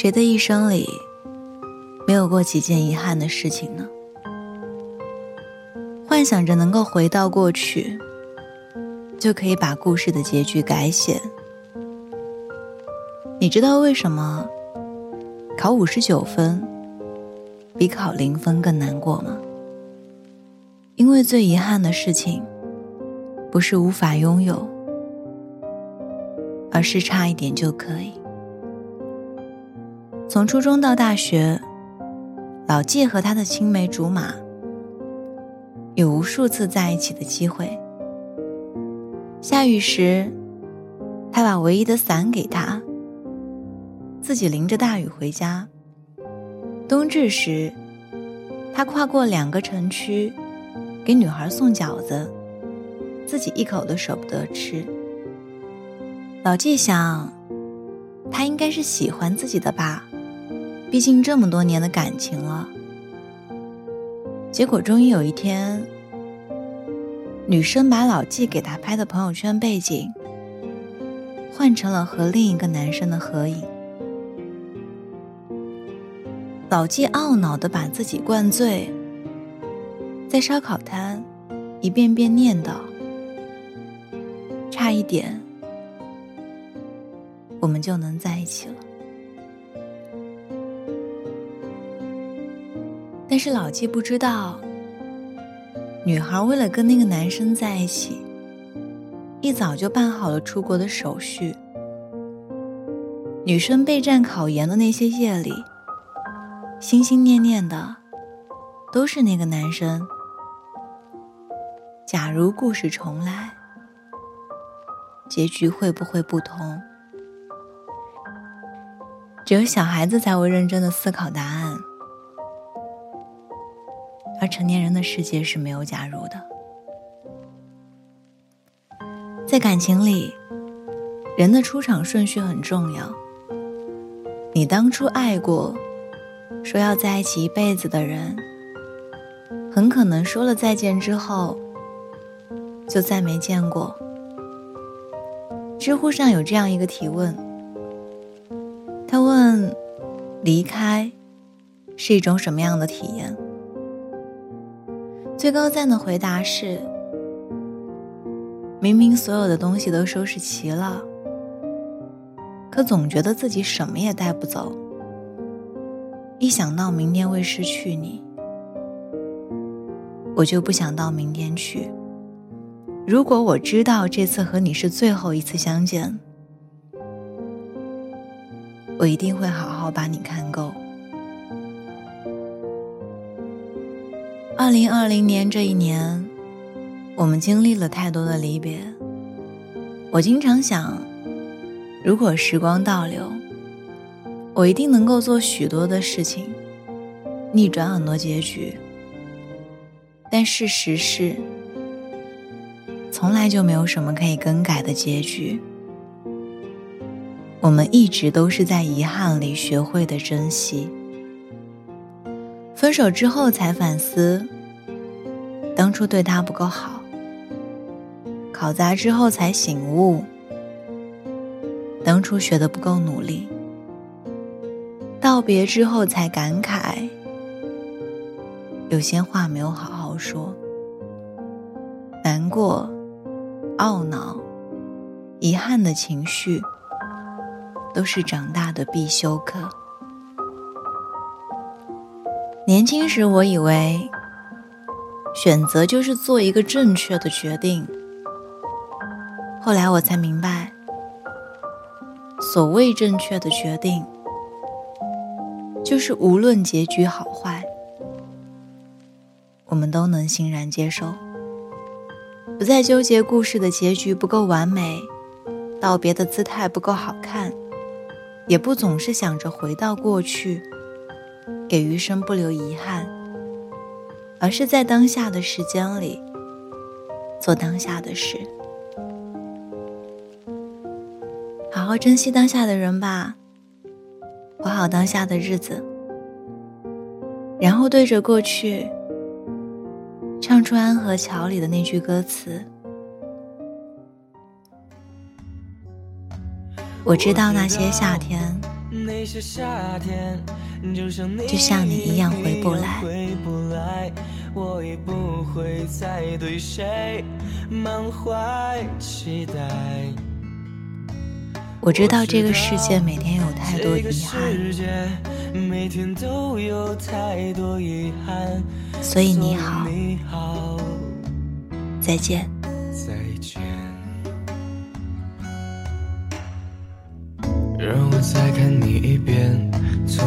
谁的一生里没有过几件遗憾的事情呢？幻想着能够回到过去，就可以把故事的结局改写。你知道为什么考五十九分比考零分更难过吗？因为最遗憾的事情，不是无法拥有，而是差一点就可以。从初中到大学，老纪和他的青梅竹马有无数次在一起的机会。下雨时，他把唯一的伞给他，自己淋着大雨回家。冬至时，他跨过两个城区，给女孩送饺子，自己一口都舍不得吃。老纪想，他应该是喜欢自己的吧。毕竟这么多年的感情了，结果终于有一天，女生把老纪给她拍的朋友圈背景换成了和另一个男生的合影。老纪懊恼的把自己灌醉，在烧烤摊一遍遍念叨：“差一点，我们就能在一起了。”但是老纪不知道，女孩为了跟那个男生在一起，一早就办好了出国的手续。女生备战考研的那些夜里，心心念念的都是那个男生。假如故事重来，结局会不会不同？只有小孩子才会认真的思考答案。而成年人的世界是没有假如的，在感情里，人的出场顺序很重要。你当初爱过，说要在一起一辈子的人，很可能说了再见之后，就再没见过。知乎上有这样一个提问，他问：离开是一种什么样的体验？最高赞的回答是：明明所有的东西都收拾齐了，可总觉得自己什么也带不走。一想到明天会失去你，我就不想到明天去。如果我知道这次和你是最后一次相见，我一定会好好把你看够。二零二零年这一年，我们经历了太多的离别。我经常想，如果时光倒流，我一定能够做许多的事情，逆转很多结局。但事实是，从来就没有什么可以更改的结局。我们一直都是在遗憾里学会的珍惜。分手之后才反思，当初对他不够好；考砸之后才醒悟，当初学的不够努力；道别之后才感慨，有些话没有好好说。难过、懊恼、遗憾的情绪，都是长大的必修课。年轻时，我以为选择就是做一个正确的决定。后来我才明白，所谓正确的决定，就是无论结局好坏，我们都能欣然接受，不再纠结故事的结局不够完美，道别的姿态不够好看，也不总是想着回到过去。给余生不留遗憾，而是在当下的时间里做当下的事，好好珍惜当下的人吧，过好当下的日子，然后对着过去唱出《安和桥》里的那句歌词：“我知道那些夏天就像你一样回不来。我已不会再对谁满怀期待。我知道这个世界每天有太多遗憾，所以你好，再见。再见。让我再看你一遍，从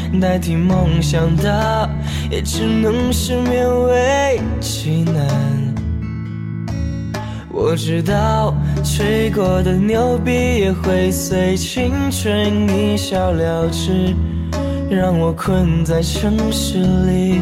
代替梦想的也只能是勉为其难。我知道吹过的牛逼也会随青春一笑了之，让我困在城市里